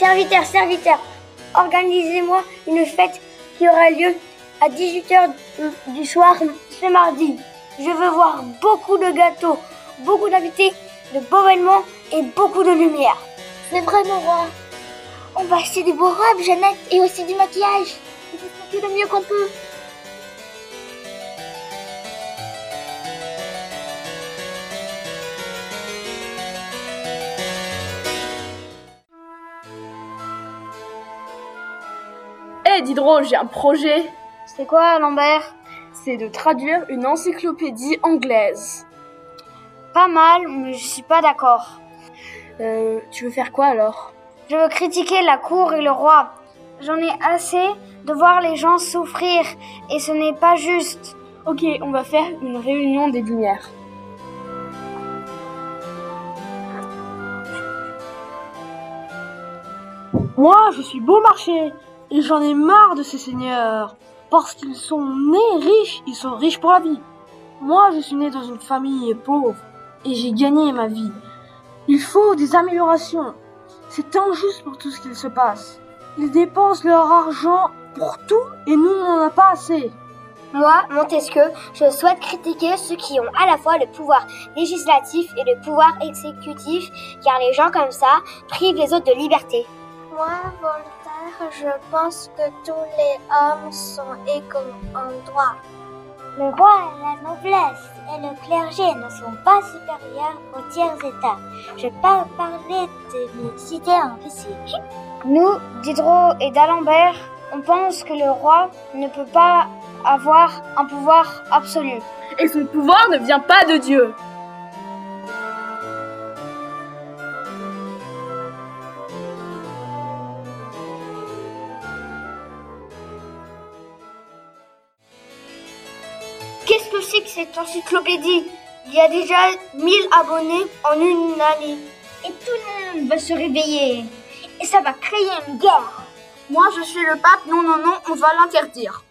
Serviteur, serviteur, organisez-moi une fête qui aura lieu à 18h du soir ce mardi. Je veux voir beaucoup de gâteaux, beaucoup d'invités, de beaux événements et beaucoup de lumière. C'est vrai, mon roi. On va acheter des beaux robes, Jeannette, et aussi du maquillage. On va le mieux qu'on peut. Hé Diderot, j'ai un projet. C'est quoi, Lambert? C'est de traduire une encyclopédie anglaise. Pas mal, mais je suis pas d'accord. Euh, tu veux faire quoi alors? Je veux critiquer la cour et le roi. J'en ai assez de voir les gens souffrir et ce n'est pas juste. Ok, on va faire une réunion des lumières. Moi, je suis beau marché et j'en ai marre de ces seigneurs. Parce qu'ils sont nés riches, ils sont riches pour la vie. Moi, je suis né dans une famille pauvre et j'ai gagné ma vie. Il faut des améliorations. C'est injuste pour tout ce qu'il se passe. Ils dépensent leur argent pour tout et nous, on n'en a pas assez. Moi, Montesquieu, je souhaite critiquer ceux qui ont à la fois le pouvoir législatif et le pouvoir exécutif, car les gens comme ça privent les autres de liberté. Moi, Voltaire, je pense que tous les hommes sont égaux en droit. Le roi, la noblesse et le clergé ne sont pas supérieurs aux tiers états. Je parle parler de mes cités en physique. Nous, Diderot et d'Alembert, on pense que le roi ne peut pas avoir un pouvoir absolu. Et son pouvoir ne vient pas de Dieu. Cette encyclopédie Il y a déjà 1000 abonnés en une année. Et tout le monde va se réveiller. Et ça va créer une guerre. Moi, je suis le pape. Non, non, non, on va l'interdire.